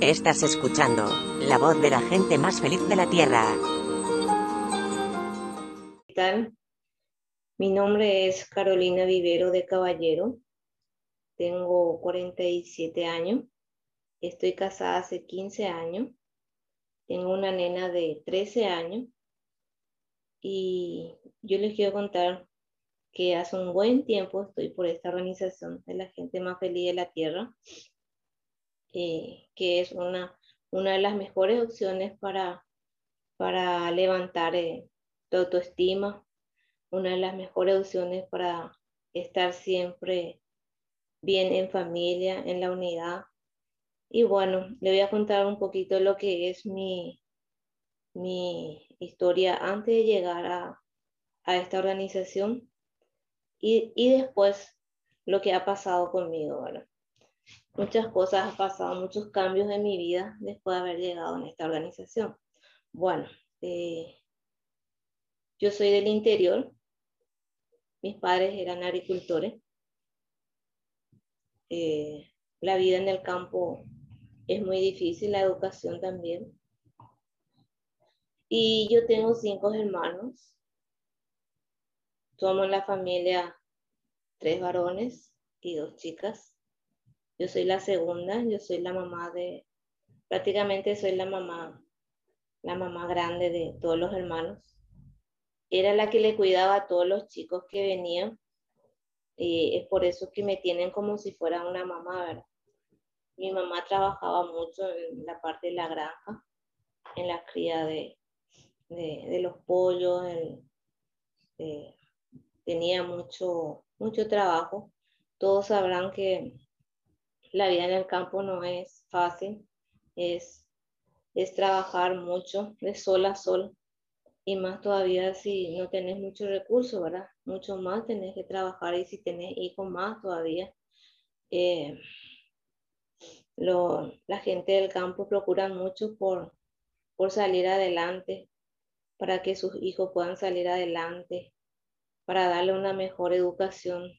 Estás escuchando la voz de la gente más feliz de la Tierra. ¿Qué tal? Mi nombre es Carolina Vivero de Caballero. Tengo 47 años. Estoy casada hace 15 años. Tengo una nena de 13 años. Y yo les quiero contar que hace un buen tiempo estoy por esta organización de la gente más feliz de la Tierra eh, que es una, una de las mejores opciones para, para levantar eh, tu autoestima, una de las mejores opciones para estar siempre bien en familia, en la unidad. Y bueno, le voy a contar un poquito lo que es mi, mi historia antes de llegar a, a esta organización y, y, después lo que ha pasado conmigo. ¿verdad? Muchas cosas han pasado, muchos cambios en mi vida después de haber llegado en esta organización. Bueno, eh, yo soy del interior, mis padres eran agricultores. Eh, la vida en el campo es muy difícil, la educación también. Y yo tengo cinco hermanos. Somos la familia tres varones y dos chicas. Yo soy la segunda, yo soy la mamá de, prácticamente soy la mamá, la mamá grande de todos los hermanos. Era la que le cuidaba a todos los chicos que venían. Y es por eso que me tienen como si fuera una mamá, ¿verdad? Mi mamá trabajaba mucho en la parte de la granja, en la cría de, de, los pollos, tenía mucho, mucho trabajo. Todos sabrán que la vida en el campo no es fácil, es, es trabajar mucho de sol a sol y más todavía si no tenés muchos recursos, ¿verdad? Mucho más tenés que trabajar y si tenés hijos más todavía. Eh, la gente del campo procura mucho por, por salir adelante, para que sus hijos puedan salir adelante, para darle una mejor educación.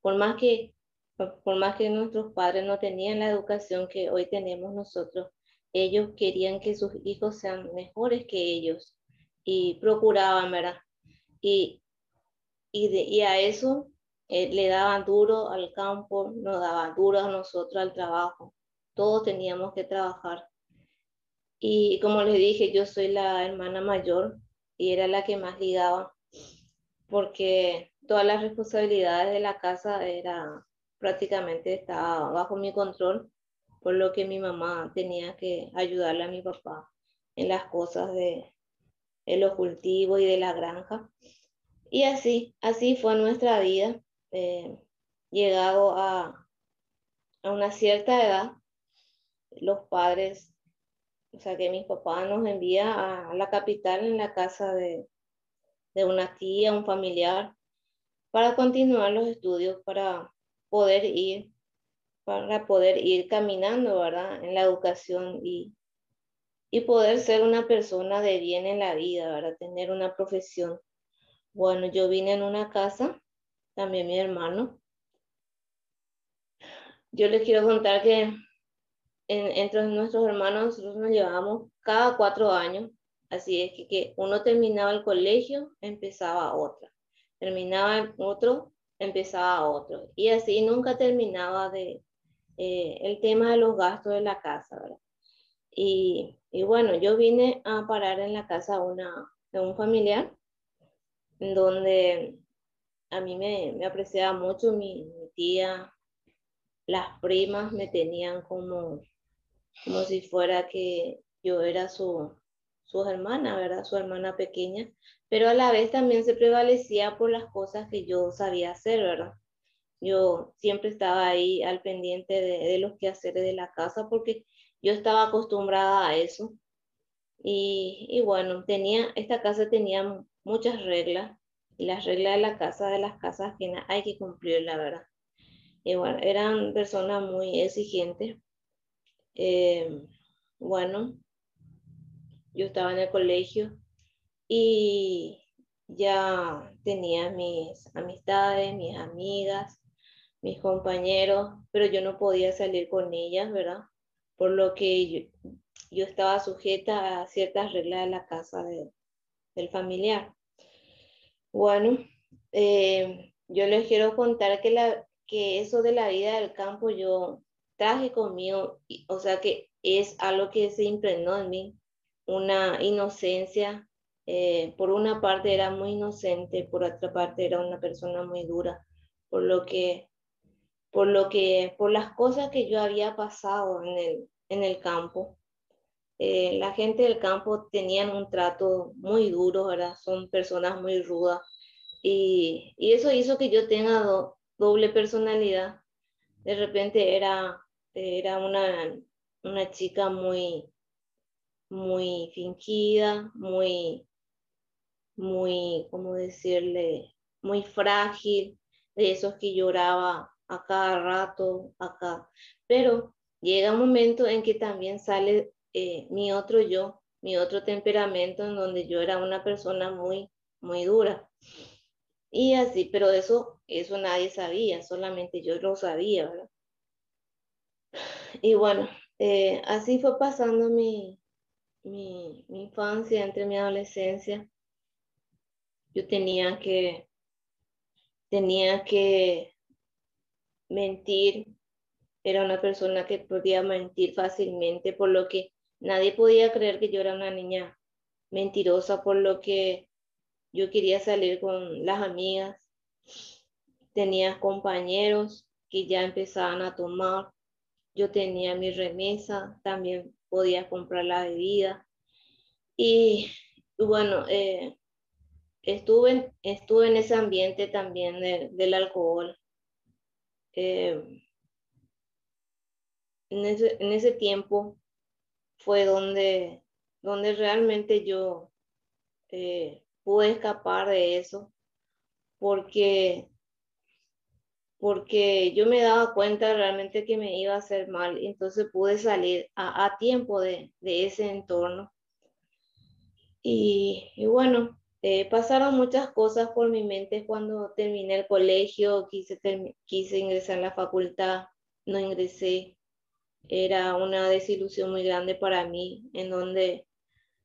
Por más que por más que nuestros padres no tenían la educación que hoy tenemos nosotros, ellos querían que sus hijos sean mejores que ellos y procuraban, ¿verdad? Y, y, a eso eh, le daban duro al campo, nos daban duro a nosotros al trabajo. Todos teníamos que trabajar. Y como les dije, yo soy la hermana mayor y era la que más ligaba porque todas las responsabilidades de la casa eran prácticamente estaba bajo mi control, por lo que mi mamá tenía que ayudarle a mi papá en las cosas de, los cultivos y de la granja. Y así, así fue nuestra vida. Eh, llegado a, a una cierta edad, los padres, o sea que mi papá nos envía a la capital en la casa de, de una tía, un familiar, para continuar los estudios para poder ir, para poder ir caminando, ¿verdad? En la educación y, y poder ser una persona de bien en la vida, ¿verdad? Tener una profesión. Bueno, yo vine en una casa, también mi hermano. Yo les quiero contar que en, entre nuestros hermanos nosotros nos llevábamos cada cuatro años, así es que, que uno terminaba el colegio, empezaba otra, terminaba otro, empezaba otro. Y así nunca terminaba de eh, el tema de los gastos de la casa, ¿verdad? Y, y, bueno, yo vine a parar en la casa una, de un familiar, donde a mí me, me apreciaba mucho mi, mi, tía, las primas me tenían como, como si fuera que yo era su, su hermana, ¿verdad? Su hermana pequeña, pero a la vez también se prevalecía por las cosas que yo sabía hacer, ¿verdad? Yo siempre estaba ahí al pendiente de, de los quehaceres de la casa porque yo estaba acostumbrada a eso. Y, y, bueno, tenía, esta casa tenía muchas reglas y las reglas de la casa, de las casas que hay que cumplir, la verdad. Y bueno, eran personas muy exigentes. Eh, bueno, yo estaba en el colegio y ya tenía mis amistades, mis amigas, mis compañeros, pero yo no podía salir con ellas, ¿verdad? por lo que yo, estaba sujeta a ciertas reglas de la casa del familiar. Bueno, eh, yo les quiero contar que, la, que eso de la vida del campo yo traje conmigo, o sea que es algo que se impregnó en mí, una inocencia. Eh, por una parte era muy inocente, por otra parte era una persona muy dura, por lo que, por lo que, por las cosas que yo había pasado en el, en el campo. Eh, la gente del campo tenían un trato muy duro, ¿verdad? Son personas muy rudas. Y, y eso hizo que yo tenga doble personalidad. De repente era, era una, una chica muy, muy fingida, muy, muy, ¿cómo decirle? Muy frágil, de esos que lloraba a cada rato, acá. Pero llega un momento en que también sale eh, mi otro yo, mi otro temperamento, en donde yo era una persona muy, muy dura. Y así, pero eso, eso nadie sabía, solamente yo lo sabía, ¿verdad? Y bueno, eh, así fue pasando mi, mi, infancia, entre mi adolescencia. Yo tenía que, tenía que mentir, era una persona que podía mentir fácilmente, por lo que nadie podía creer que yo era una niña mentirosa, por lo que yo quería salir con las amigas, tenía compañeros que ya empezaban a tomar, yo tenía mi remesa, también podía comprar la bebida. Y bueno, eh, estuve, estuve en ese ambiente también del alcohol. Eh, en, ese, tiempo fue donde, donde realmente yo eh, pude escapar de eso, porque porque yo me daba cuenta realmente que me iba a hacer mal, entonces pude salir a, tiempo de, ese entorno. Y, bueno, eh, pasaron muchas cosas por mi mente cuando terminé el colegio, quise, quise ingresar a la facultad, no ingresé. Era una desilusión muy grande para mí, en donde,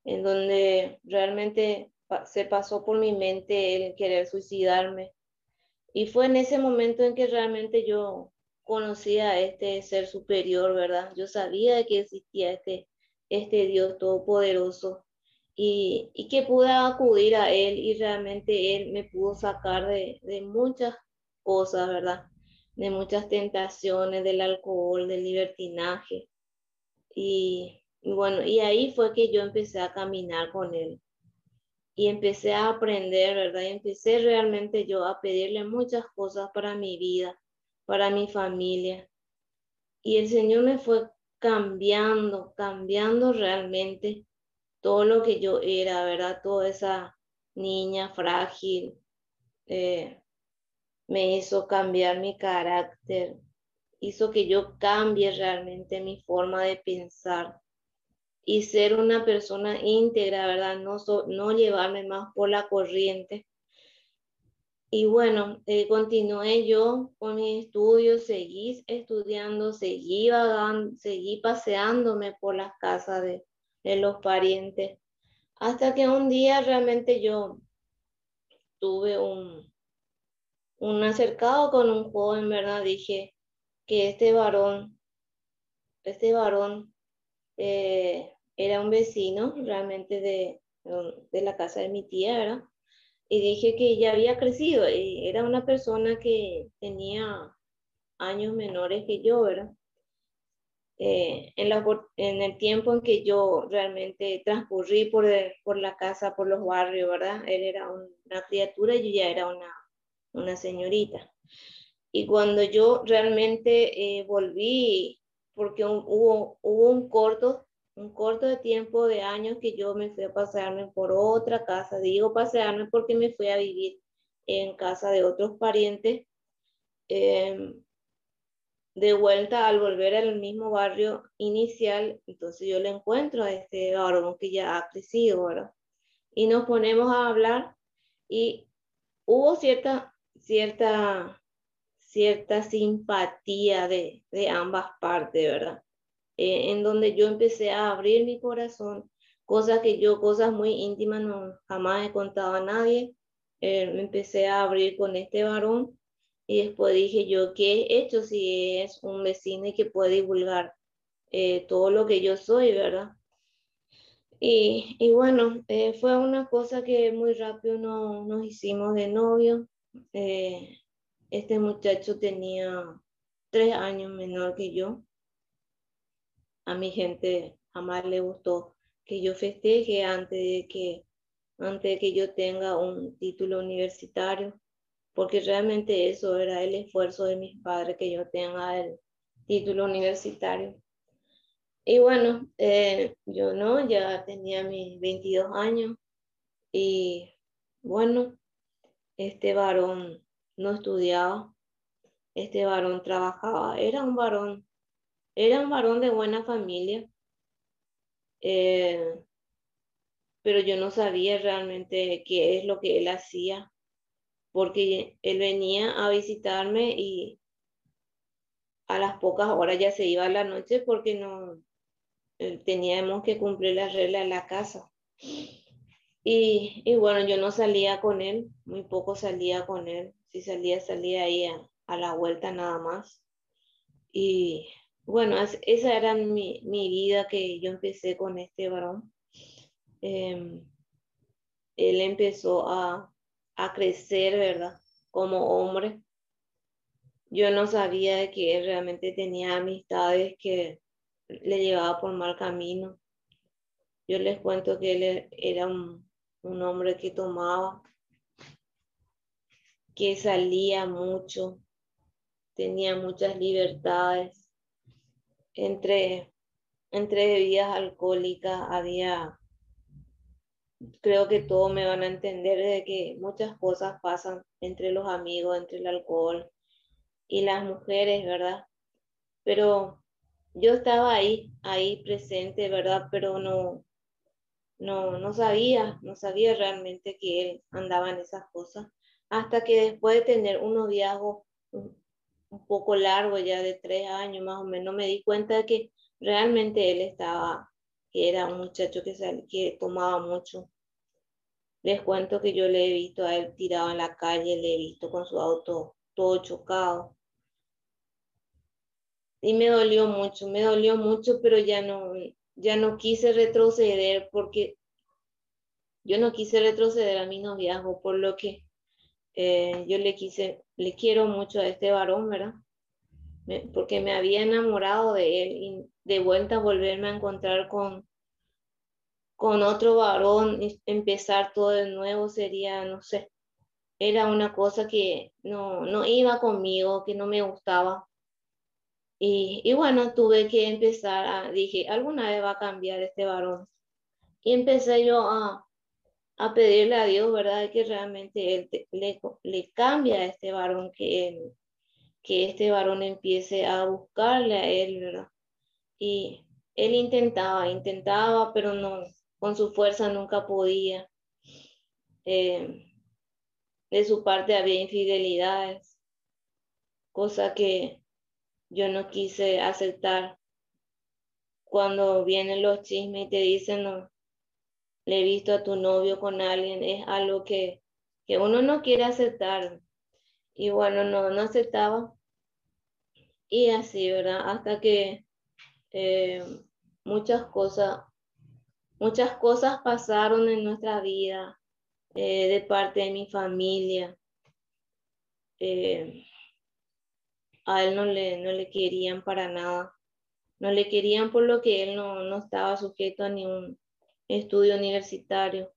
en donde realmente se pasó por mi mente el querer suicidarme y fue en ese momento en que realmente yo conocía a este ser superior, ¿verdad? Yo sabía que existía este, este Dios todopoderoso y, y que pude acudir a Él y realmente Él me pudo sacar de, de muchas cosas, ¿verdad? De muchas tentaciones, del alcohol, del libertinaje. Y, y bueno, y ahí fue que yo empecé a caminar con Él y empecé a aprender, ¿verdad? Y empecé realmente yo a pedirle muchas cosas para mi vida, para mi familia. Y el Señor me fue cambiando, cambiando realmente todo lo que yo era, ¿verdad? Toda esa niña frágil. Eh, me hizo cambiar mi carácter, hizo que yo cambie realmente mi forma de pensar y ser una persona íntegra, ¿verdad? No, no llevarme más por la corriente. Y bueno, eh, continué yo con mis estudios, seguí estudiando, seguí vagando, seguí paseándome por las casas de, de los parientes, hasta que un día realmente yo tuve un, un acercado con un joven, ¿verdad? Dije que este varón, este varón eh, era un vecino realmente de, de la casa de mi tía, ¿verdad? Y dije que ya había crecido, y era una persona que tenía años menores que yo, ¿verdad? Eh, en, el tiempo en que yo realmente transcurrí por, por la casa, por los barrios, ¿verdad? Él era una criatura y yo ya era una, una señorita. Y cuando yo realmente eh, volví porque hubo, hubo un corto, un corto de tiempo de años que yo me fui a pasearme por otra casa. Digo pasearme porque me fui a vivir en casa de otros parientes. Em, de vuelta al volver al mismo barrio inicial, entonces yo le encuentro a este varón que ya ha crecido, ¿verdad? Y nos ponemos a hablar y hubo cierta, cierta cierta simpatía de, ambas partes, ¿verdad? eh, en donde yo empecé a abrir mi corazón, cosas que yo, cosas muy íntimas, no jamás he contado a nadie. Eh, me empecé a abrir con este varón y después dije yo, ¿qué he hecho si es un vecino que puede divulgar eh, todo lo que yo soy, verdad? Y, y bueno, fue una cosa que muy rápido no, nos hicimos de novio. Este muchacho tenía tres años menor que yo a mi gente jamás le gustó que yo festeje antes de que, antes de que yo tenga un título universitario, porque realmente eso era el esfuerzo de mis padres, que yo tenga el título universitario. Y bueno, eh, yo no, ya tenía mis 22 años y bueno, este varón no estudiaba, este varón trabajaba, era un varón era un varón de buena familia, eh, pero yo no sabía realmente qué es lo que él hacía, porque él venía a visitarme y a las pocas horas ya se iba a la noche porque no eh, teníamos que cumplir las reglas de la casa. Y, bueno, yo no salía con él, muy poco salía con él. Si salía, salía ahí a, la vuelta nada más. Y bueno, esa era mi, vida que yo empecé con este varón. Em, él empezó a, a, crecer, ¿verdad? Como hombre. Yo no sabía que él realmente tenía amistades que le llevaba por mal camino. Yo les cuento que él era un, un hombre que tomaba, que salía mucho, tenía muchas libertades entre, entre bebidas alcohólicas había, creo que todos me van a entender de que muchas cosas pasan entre los amigos, entre el alcohol y las mujeres, ¿verdad? Pero yo estaba ahí, ahí presente, ¿verdad? Pero no, no, no sabía, no sabía realmente que él andaba en esas cosas. Hasta que después de tener un noviazgo un poco largo, ya de tres años más o menos, me di cuenta de que realmente él estaba, que era un muchacho que, que tomaba mucho. Les cuento que yo le he visto a él tirado en la calle, le he visto con su auto todo chocado. Y me dolió mucho, me dolió mucho, pero ya no, ya no quise retroceder porque yo no quise retroceder a mi noviazgo, por lo que eh, yo le quise, le quiero mucho a este varón, ¿verdad? porque me había enamorado de él y de vuelta volverme a encontrar con, con otro varón, y empezar todo de nuevo sería, no sé, era una cosa que no, no iba conmigo, que no me gustaba. Y, y bueno, tuve que empezar, a, dije, alguna vez va a cambiar este varón. Y empecé yo a, a pedirle a Dios, ¿verdad? Que realmente Él le, le cambia a este varón, que, que este varón empiece a buscarle a Él, ¿verdad? Y Él intentaba, intentaba, pero no, con su fuerza nunca podía. Eh, de su parte había infidelidades, cosa que yo no quise aceptar. Cuando vienen los chismes y te dicen, no, le he visto a tu novio con alguien, es algo que, que uno no quiere aceptar. Y bueno, no, no aceptaba. Y así, ¿verdad? Hasta que eh, muchas cosas, muchas cosas pasaron en nuestra vida eh, de parte de mi familia. Eh, a él no le, no le querían para nada. No le querían por lo que él no, no estaba sujeto a ningún estudio universitario.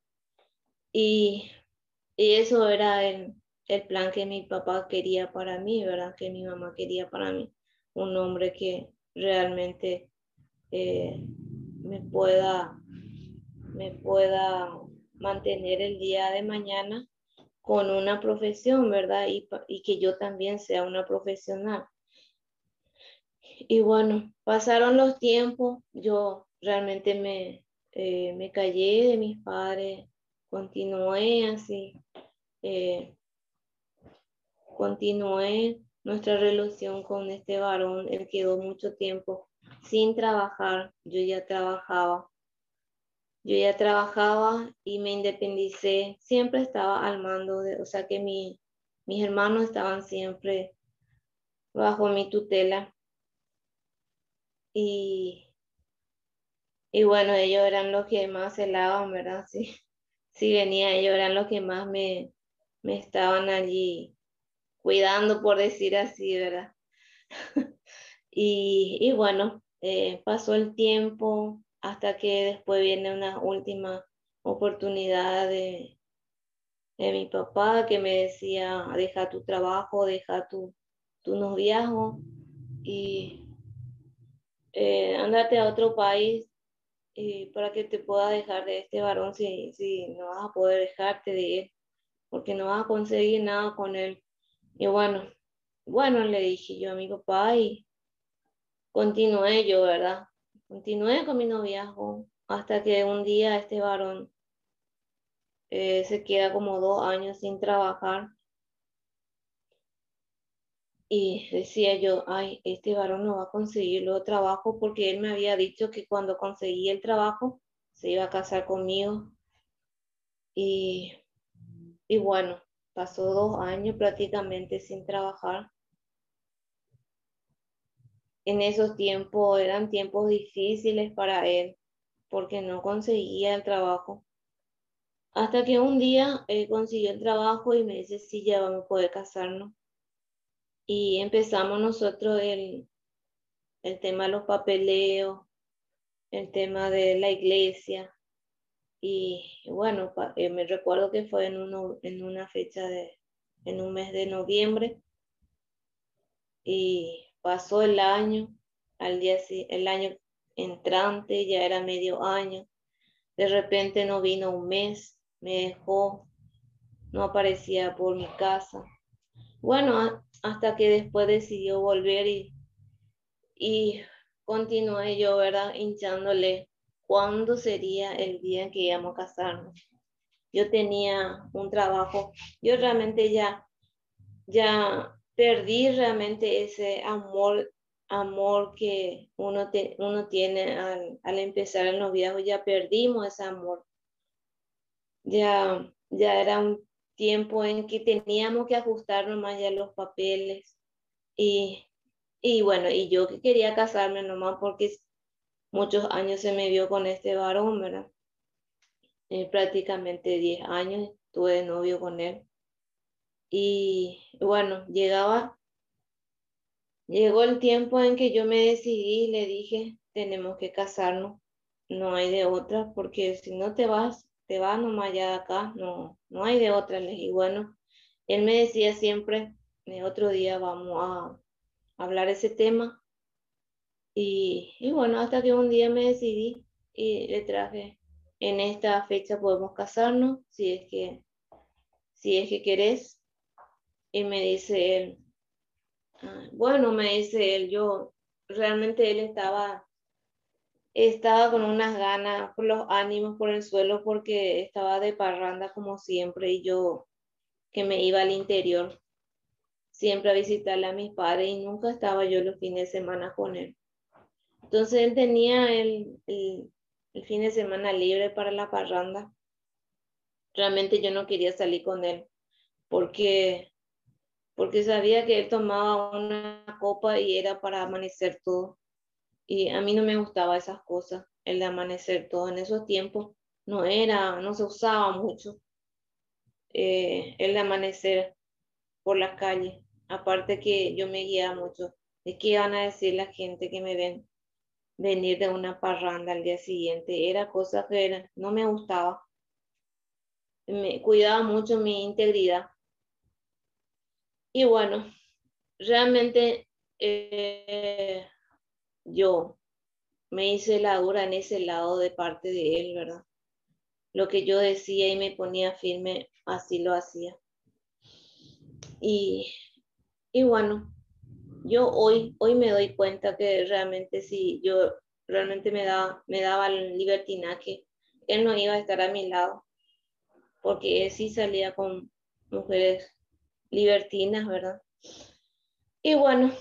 Y, y eso era el, el, plan que mi papá quería para mí, ¿verdad? Que mi mamá quería para mí. Un hombre que realmente eh, me pueda me pueda mantener el día de mañana con una profesión, ¿verdad? Y, y, que yo también sea una profesional. Y bueno, pasaron los tiempos, yo realmente me, eh, me callé de mis padres, continué así, eh, continué nuestra relación con este varón, él quedó mucho tiempo sin trabajar. Yo ya trabajaba. Yo ya trabajaba y me independicé. Siempre estaba al mando, de, o sea que mi, mis hermanos estaban siempre bajo mi tutela. Y, y bueno, ellos eran los que más celaban, ¿verdad? Sí, sí venía, ellos eran los que más me, me estaban allí cuidando, por decir así, ¿verdad? y, y, bueno, eh, pasó el tiempo hasta que después viene una última oportunidad de, de mi papá que me decía, deja tu trabajo, deja tu, tu noviazgo y eh, andate a otro país y para que te pueda dejar de este varón si, si no vas a poder dejarte de él, porque no vas a conseguir nada con él. Y bueno, bueno, le dije yo a mi papá y continué yo, ¿verdad? Continué con mi noviazgo hasta que un día este varón eh, se queda como dos años sin trabajar. Y decía yo, ay, este varón no va a conseguir luego trabajo porque él me había dicho que cuando conseguía el trabajo se iba a casar conmigo. Y, y bueno, pasó dos años prácticamente sin trabajar. En esos tiempos eran tiempos difíciles para él porque no conseguía el trabajo. Hasta que un día él consiguió el trabajo y me dice, sí, ya vamos a poder casarnos. Y empezamos nosotros el, el tema de los papeleos, el tema de la iglesia. Y bueno, eh, me recuerdo que fue en, uno, en una fecha de, en un mes de noviembre. Y pasó el año, al día el año entrante, ya era medio año. De repente no vino un mes, me dejó, no aparecía por mi casa. Bueno, hasta que después decidió volver y, y continué yo, ¿verdad? Hinchándole cuándo sería el día que íbamos a casarnos. Yo tenía un trabajo, yo realmente ya, ya perdí realmente ese amor, amor que uno, uno tiene al, al empezar el noviazgo, ya perdimos ese amor. Ya, ya era un tiempo en que teníamos que ajustarnos más ya los papeles. Y, y bueno, y yo que quería casarme nomás porque muchos años se me vio con este varón, ¿verdad? Eh, prácticamente 10 años tuve novio con él. Y bueno, llegaba, llegó el tiempo en que yo me decidí y le dije, tenemos que casarnos, no hay de otra, porque si no te vas, te vas nomás ya de acá, no, no hay de otra. y bueno, él me decía siempre, eh, otro día vamos a hablar ese tema. Y, y bueno, hasta que un día me decidí y le traje, en esta fecha podemos casarnos, si es que, si es que querés. Y me dice él, ah, bueno, me dice él, yo, realmente él estaba estaba con unas ganas, por los ánimos por el suelo, porque estaba de parranda como siempre y yo que me iba al interior siempre a visitarle a mis padres y nunca estaba yo los fines de semana con él. Entonces él tenía el, el, el fin de semana libre para la parranda. Realmente yo no quería salir con él porque porque sabía que él tomaba una copa y era para amanecer todo. Y a mí no me gustaba esas cosas, el de amanecer todo. En esos tiempos no era, no se usaba mucho eh, el de amanecer por las calles. Aparte que yo me guiaba mucho de qué van a decir la gente que me ven venir de una parranda al día siguiente. Era cosa que no me gustaba. Me cuidaba mucho mi integridad. Y bueno, realmente eh, yo me hice la dura en ese lado de parte de él, ¿verdad? Lo que yo decía y me ponía firme, así lo hacía. Y, y bueno, yo hoy, hoy me doy cuenta que realmente si yo realmente me daba, me daba el libertinaje, él no iba a estar a mi lado, porque él sí salía con mujeres libertinas, ¿verdad? Y bueno,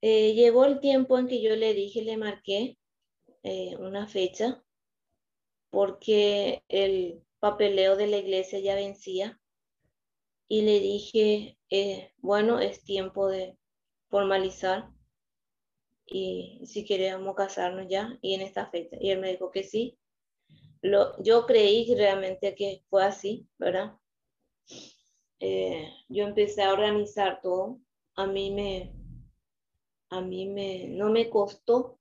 eh, llegó el tiempo en que yo le dije, le marqué eh, una fecha, porque el papeleo de la iglesia ya vencía, y le dije, eh, bueno, es tiempo de formalizar y si queremos casarnos ya y en esta fecha. Y él me dijo que sí. Lo, yo creí realmente que fue así, ¿verdad? yo empecé a organizar todo. A mí me, a mí me, no me costó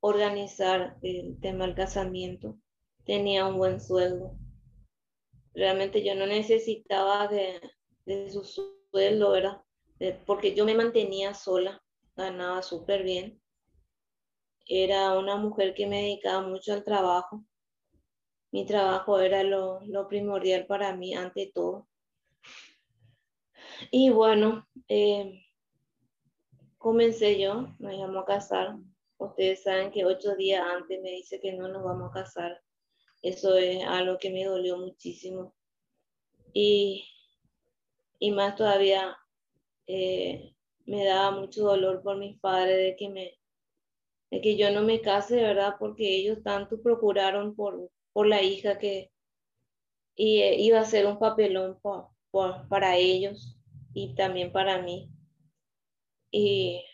organizar el tema del casamiento. Tenía un buen sueldo. Realmente yo no necesitaba de, su sueldo, ¿verdad? porque yo me mantenía sola, ganaba súper bien. Era una mujer que me dedicaba mucho al trabajo. Mi trabajo era lo, lo primordial para mí ante todo. Y bueno, eh, comencé yo, nos íbamos a casar. Ustedes saben que ocho días antes me dice que no nos vamos a casar. Eso es algo que me dolió muchísimo. Y, y más todavía eh, me daba mucho dolor por mis padres de que, me, de que yo no me case, ¿verdad? Porque ellos tanto procuraron por, por la hija que y, eh, iba a ser un papelón para ellos y también para mí. Y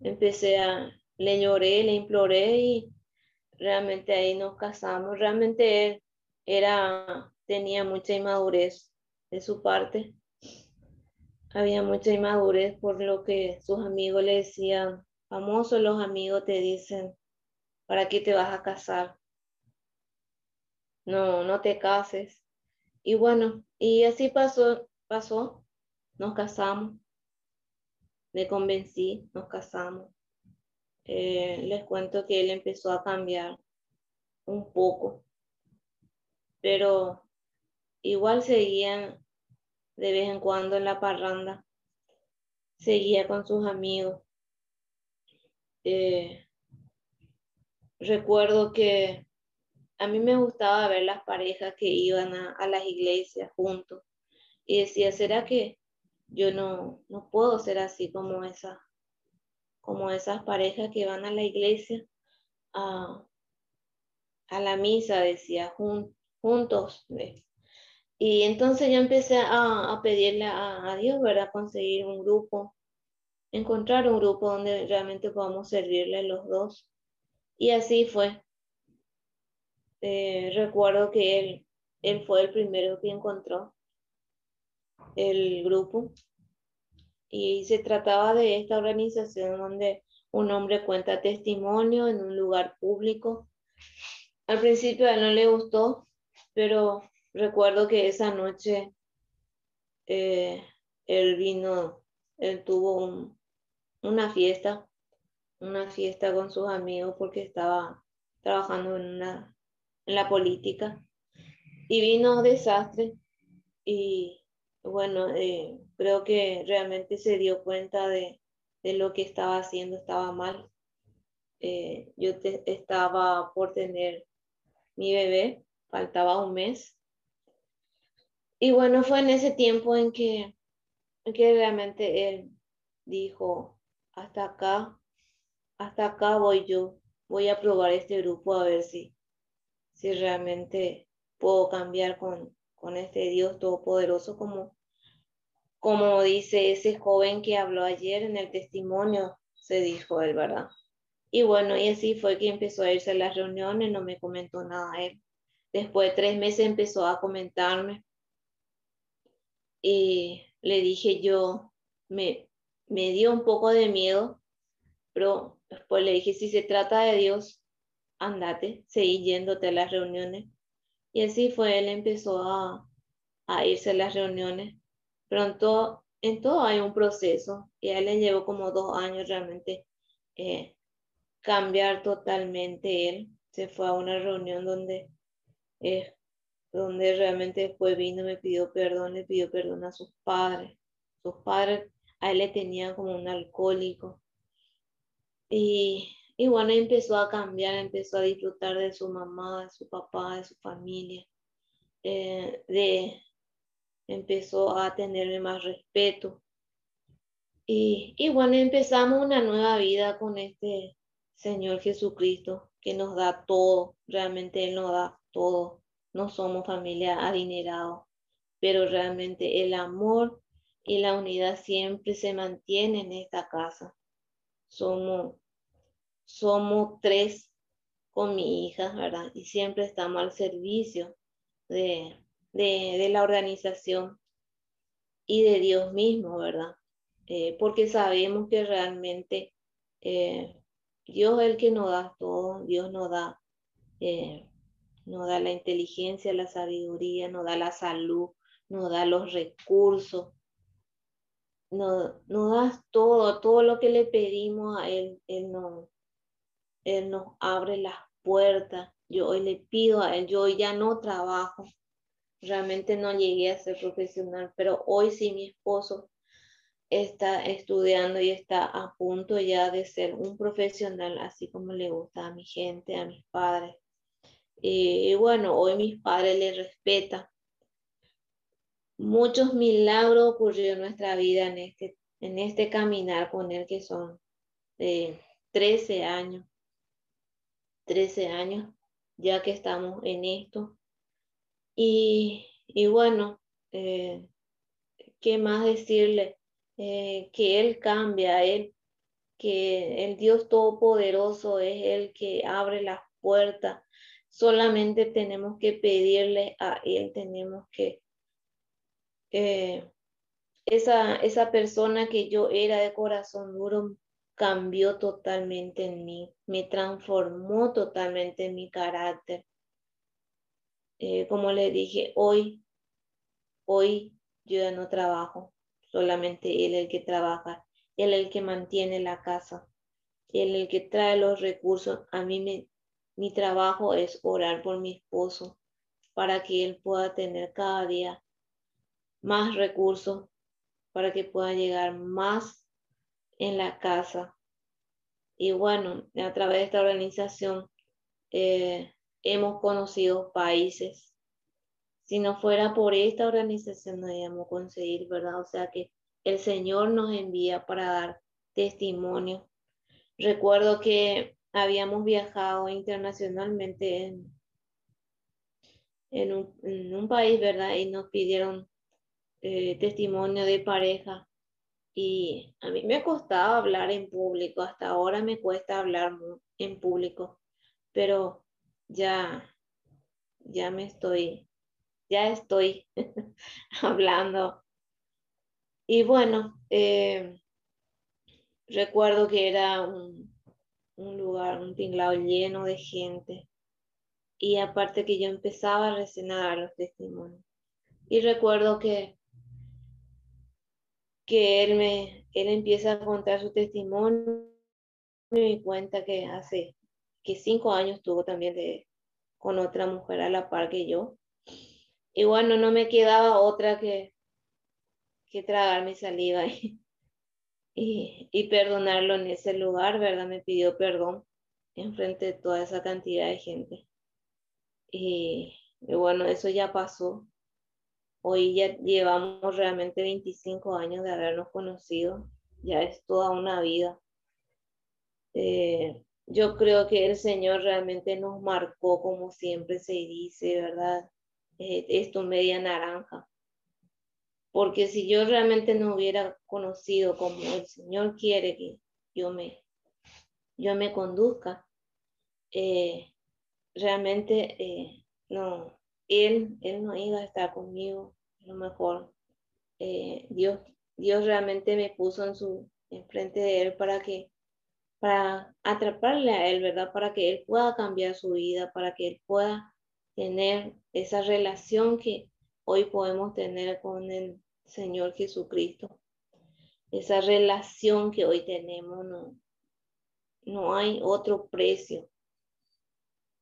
empecé a, le lloré, le imploré y realmente ahí nos casamos. Realmente él era, tenía mucha inmadurez de su parte. Había mucha inmadurez por lo que sus amigos le decían, famosos los amigos te dicen, ¿para qué te vas a casar? No, no te cases. Y bueno, y así pasó, pasó, nos casamos me convencí, nos casamos. Eh, les cuento que él empezó a cambiar un poco, pero igual seguían de vez en cuando en la parranda, seguía con sus amigos. Eh, recuerdo que a mí me gustaba ver las parejas que iban a, a las iglesias juntos y decía, ¿será que yo no, no puedo ser así como, esa, como esas parejas que van a la iglesia a, a la misa, decía, juntos. Y entonces yo empecé a, a pedirle a, Dios, ¿verdad? Conseguir un grupo, encontrar un grupo donde realmente podamos servirle los dos. Y así fue. Eh, recuerdo que él, él fue el primero que encontró el grupo y se trataba de esta organización donde un hombre cuenta testimonio en un lugar público. Al principio a él no le gustó, pero recuerdo que esa noche eh, él vino, él tuvo una fiesta, una fiesta con sus amigos porque estaba trabajando en, una, en la política y vino desastre y bueno, eh, creo que realmente se dio cuenta de, lo que estaba haciendo, estaba mal. Eh, yo estaba por tener mi bebé, faltaba un mes. Y bueno, fue en ese tiempo en que, que realmente él dijo, hasta acá, hasta acá voy yo, voy a probar este grupo a ver si, si realmente puedo cambiar con, con este Dios todopoderoso como, como dice ese joven que habló ayer en el testimonio, se dijo él, ¿verdad? Y bueno, y así fue que empezó a irse a las reuniones, no me comentó nada él. Después de tres meses empezó a comentarme y le dije yo, me, me dio un poco de miedo, pero después le dije, si se trata de Dios, andate, seguí yéndote a las reuniones. Y así fue, él empezó a, irse a las reuniones. Pronto, en todo hay un proceso y a él le llevó como dos años realmente eh, cambiar totalmente él. Se fue a una reunión donde, eh, donde realmente después vino, me pidió perdón, le pidió perdón a sus padres. Sus padres a él le tenían como un alcohólico. Y y bueno, empezó a cambiar, empezó a disfrutar de su mamá, de su papá, de su familia. Eh, de, empezó a tenerme más respeto. Y, y bueno, empezamos una nueva vida con este Señor Jesucristo que nos da todo, realmente Él nos da todo. No somos familia adinerado, pero realmente el amor y la unidad siempre se mantiene en esta casa. Somos, somos tres con mi hija, ¿verdad? Y siempre estamos al servicio de, de, la organización y de Dios mismo, ¿verdad? Eh, porque sabemos que realmente eh, Dios es el que nos da todo, Dios nos da, eh, nos da la inteligencia, la sabiduría, nos da la salud, nos da los recursos, nos, nos da todo, todo lo que le pedimos a Él, Él nos, Él nos abre las puertas. Yo hoy le pido a Él, yo hoy ya no trabajo, realmente no llegué a ser profesional, pero hoy sí mi esposo está estudiando y está a punto ya de ser un profesional, así como le gusta a mi gente, a mis padres. Y, bueno, hoy mis padres le respetan. Muchos milagros ocurrieron en nuestra vida en este, en este caminar con él, que son de 13 años. 13 años ya que estamos en esto. Y, y bueno, eh, ¿qué más decirle? Eh, que Él cambia, Él, que el Dios Todopoderoso es el que abre las puertas. Solamente tenemos que pedirle a Él, tenemos que... Eh, esa, esa persona que yo era de corazón duro cambió totalmente en mí, me transformó totalmente en mi carácter. Eh, como le dije, hoy, hoy yo ya no trabajo, solamente Él el que trabaja, Él el que mantiene la casa, Él el que trae los recursos. A mí me, mi trabajo es orar por mi esposo para que Él pueda tener cada día más recursos, para que pueda llegar más en la casa. Y bueno, a través de esta organización eh, hemos conocido países si no fuera por esta organización no íbamos conseguir, ¿verdad? O sea que el Señor nos envía para dar testimonio. Recuerdo que habíamos viajado internacionalmente en, en, un, país, ¿verdad? Y nos pidieron eh, testimonio de pareja. Y a mí me costaba hablar en público, hasta ahora me cuesta hablar en público, pero ya, ya me estoy ya estoy hablando. Y bueno, eh, recuerdo que era un, lugar, un tinglado lleno de gente. Y aparte que yo empezaba a resenar los testimonios. Y recuerdo que, que él, me, él empieza a contar su testimonio y cuenta que hace que cinco años tuvo también de, con otra mujer a la par que yo. Y bueno, no me quedaba otra que, que tragar mi saliva y, y, perdonarlo en ese lugar, ¿verdad? Me pidió perdón en frente de toda esa cantidad de gente. Y, y, bueno, eso ya pasó. Hoy ya llevamos realmente 25 años de habernos conocido. Ya es toda una vida. Eh, yo creo que el Señor realmente nos marcó, como siempre se dice, ¿verdad? Eh, esto media naranja. Porque si yo realmente no hubiera conocido como el Señor quiere que yo me, yo me conduzca, eh, realmente eh, no, él, él no iba a estar conmigo, a lo mejor Dios, Dios realmente me puso en su, enfrente de él para que, para atraparle a él, ¿verdad? Para que él pueda cambiar su vida, para que él pueda tener esa relación que hoy podemos tener con el Señor Jesucristo. Esa relación que hoy tenemos, no, no hay otro precio.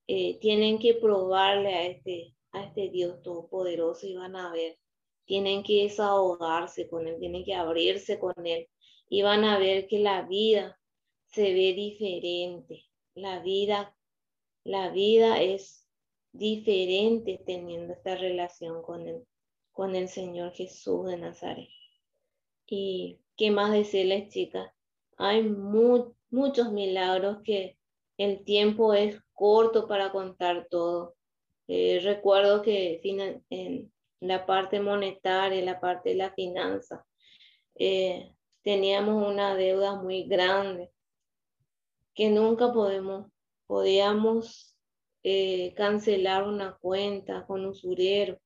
Eh, tienen que probarle a este, a este Dios Todopoderoso y van a ver. Tienen que desahogarse con Él, tienen que abrirse con Él y van a ver que la vida se ve diferente. La vida, la vida es diferente teniendo esta relación con el, con el Señor Jesús de Nazaret. Y, ¿qué más decirles, chicas? Hay muchos milagros que el tiempo es corto para contar todo. Eh, recuerdo que en la parte monetaria, la parte de la finanza, eh, teníamos una deuda muy grande que nunca podemos, podíamos eh, cancelar una cuenta con usurero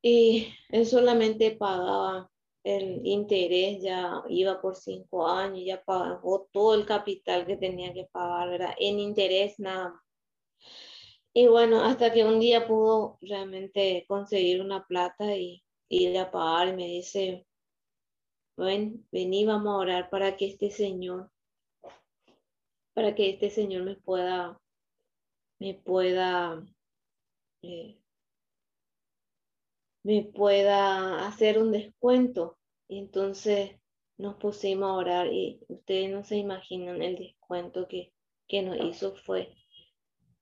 y él solamente pagaba el interés, ya iba por cinco años, ya pagó todo el capital que tenía que pagar, ¿verdad? En interés nada Y bueno, hasta que un día pudo realmente conseguir una plata y ir a pagar y me dice, ven, vení, vamos a orar para que este Señor, para que este Señor me pueda, me pueda, eh, me pueda hacer un descuento. Y entonces nos pusimos a orar y ustedes no se imaginan el descuento que, que nos hizo fue,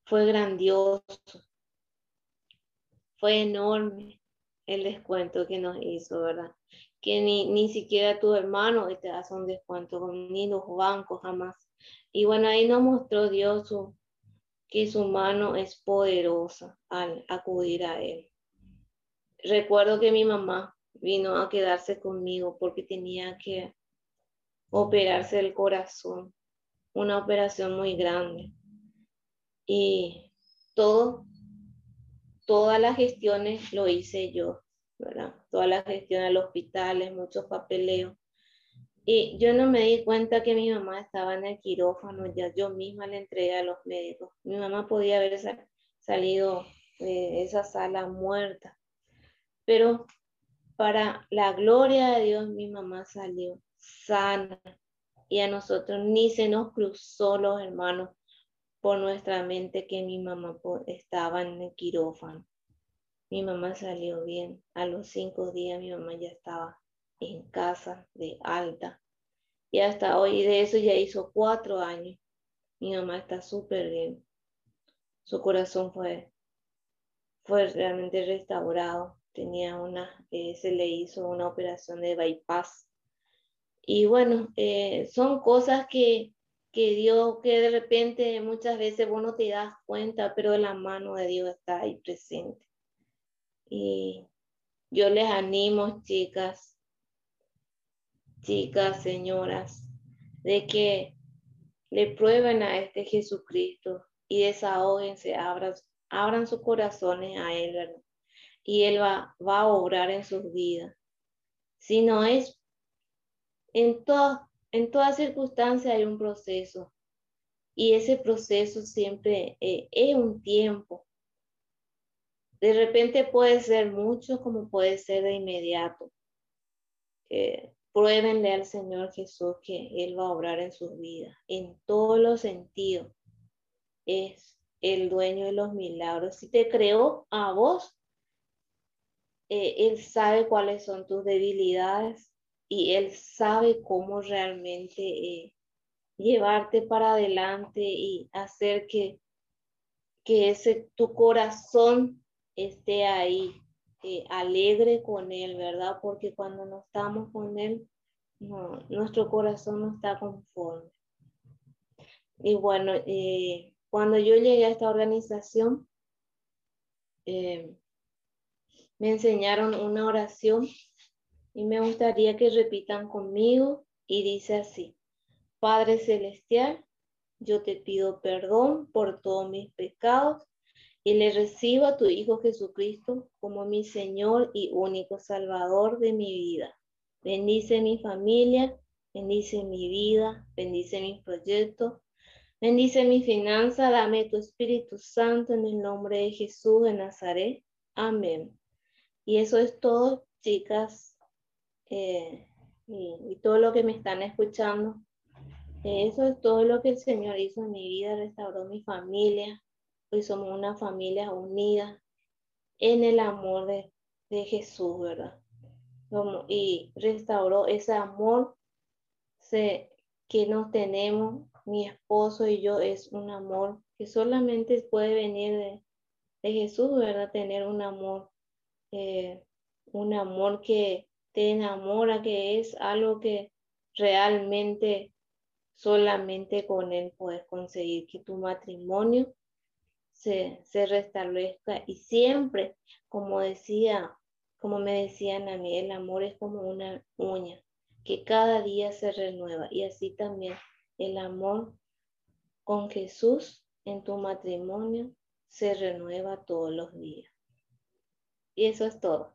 fue grandioso, fue enorme el descuento que nos hizo, ¿verdad? que ni, ni siquiera tu hermano te hace un descuento, ni los bancos jamás. Y bueno, ahí nos mostró Dios que su mano es poderosa al acudir a Él. Recuerdo que mi mamá vino a quedarse conmigo porque tenía que operarse el corazón, una operación muy grande. Y todo, todas las gestiones lo hice yo. Toda la gestión al hospital, muchos papeleos. Y yo no me di cuenta que mi mamá estaba en el quirófano, ya yo misma le entregué a los médicos. Mi mamá podía haber salido de esa sala muerta, pero para la gloria de Dios mi mamá salió sana y a nosotros ni se nos cruzó los hermanos por nuestra mente que mi mamá estaba en el quirófano. Mi mamá salió bien. A los cinco días mi mamá ya estaba en casa de alta. Y hasta hoy de eso ya hizo cuatro años. Mi mamá está súper bien. Su corazón fue, fue realmente restaurado. Tenía una, eh, se le hizo una operación de bypass. Y bueno, eh, son cosas que, que Dios, que de repente muchas veces vos no te das cuenta, pero la mano de Dios está ahí presente. Y yo les animo, chicas, chicas, señoras, de que le prueben a este Jesucristo y desahóguense, abran, abran sus corazones a Él, ¿verdad? Y Él va, va a obrar en sus vidas. Si no es, en, toda, en toda circunstancia hay un proceso. Y ese proceso siempre eh, es un tiempo. De repente puede ser mucho como puede ser de inmediato. Pruébenle al Señor Jesús que Él va a obrar en sus vidas, en todos los sentidos. Es el dueño de los milagros. Si te creó a vos, eh, Él sabe cuáles son tus debilidades y Él sabe cómo realmente eh, llevarte para adelante y hacer que, que ese tu corazón esté ahí eh, alegre con Él, ¿verdad? Porque cuando no estamos con Él, nuestro corazón no está conforme. Y bueno, eh, cuando yo llegué a esta organización, me enseñaron una oración y me gustaría que repitan conmigo y dice así, Padre Celestial, yo te pido perdón por todos mis pecados y le recibo a tu Hijo Jesucristo como mi Señor y único Salvador de mi vida. Bendice mi familia, bendice mi vida, bendice mis proyectos, bendice mi finanza, dame tu Espíritu Santo en el nombre de Jesús de Nazaret. Amén. Y eso es todo, chicas, eh, y, todo lo que me están escuchando. Eso es todo lo que el Señor hizo en mi vida, restauró mi familia, Hoy somos una familia unida en el amor de, Jesús, ¿verdad? y restauró ese amor que nos tenemos, mi esposo y yo, es un amor que solamente puede venir de, Jesús, ¿verdad? Tener un amor, eh, un amor que, te enamora, que es algo que realmente solamente con él puedes conseguir que tu matrimonio se, se restablezca y siempre, como decía, como me decían a mí, el amor es como una uña que cada día se renueva y así también el amor con Jesús en tu matrimonio se renueva todos los días. Y eso es todo.